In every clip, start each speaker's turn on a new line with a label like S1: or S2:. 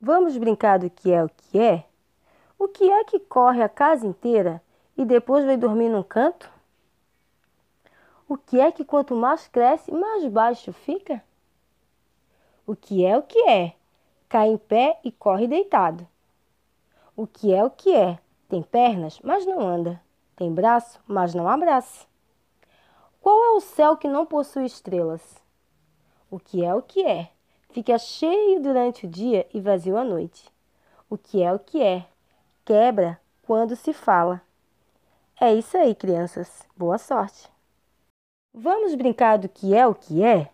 S1: Vamos brincar do que é o que é? O que é que corre a casa inteira e depois vai dormir num canto? O que é que quanto mais cresce, mais baixo fica? O que é o que é? Cai em pé e corre deitado. O que é o que é? Tem pernas, mas não anda. Tem braço, mas não abraça. Qual é o céu que não possui estrelas? O que é o que é? Fica cheio durante o dia e vazio à noite. O que é o que é? Quebra quando se fala. É isso aí, crianças. Boa sorte. Vamos brincar do que é o que é?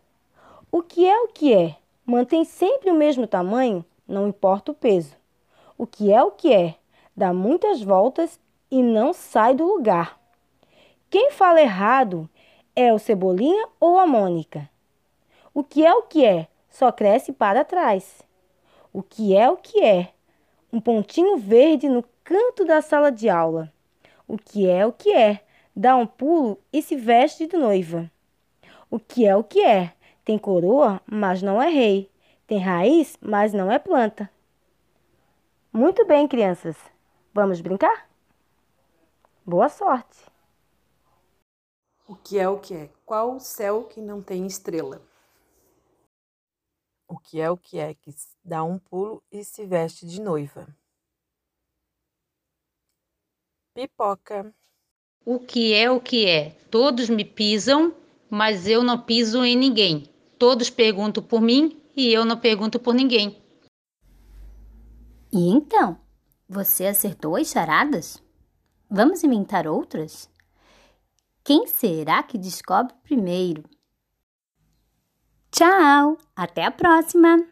S1: O que é o que é? Mantém sempre o mesmo tamanho, não importa o peso. O que é o que é? Dá muitas voltas e não sai do lugar. Quem fala errado é o Cebolinha ou a Mônica? O que é o que é? Só cresce para trás. O que é o que é? Um pontinho verde no canto da sala de aula. O que é o que é? Dá um pulo e se veste de noiva. O que é o que é? Tem coroa, mas não é rei. Tem raiz, mas não é planta. Muito bem, crianças. Vamos brincar? Boa sorte!
S2: O que é o que é? Qual o céu que não tem estrela? O que é o que é que dá um pulo e se veste de noiva? Pipoca.
S3: O que é o que é? Todos me pisam, mas eu não piso em ninguém. Todos perguntam por mim e eu não pergunto por ninguém.
S4: E então, você acertou as charadas? Vamos inventar outras? Quem será que descobre primeiro? Tchau! Até a próxima!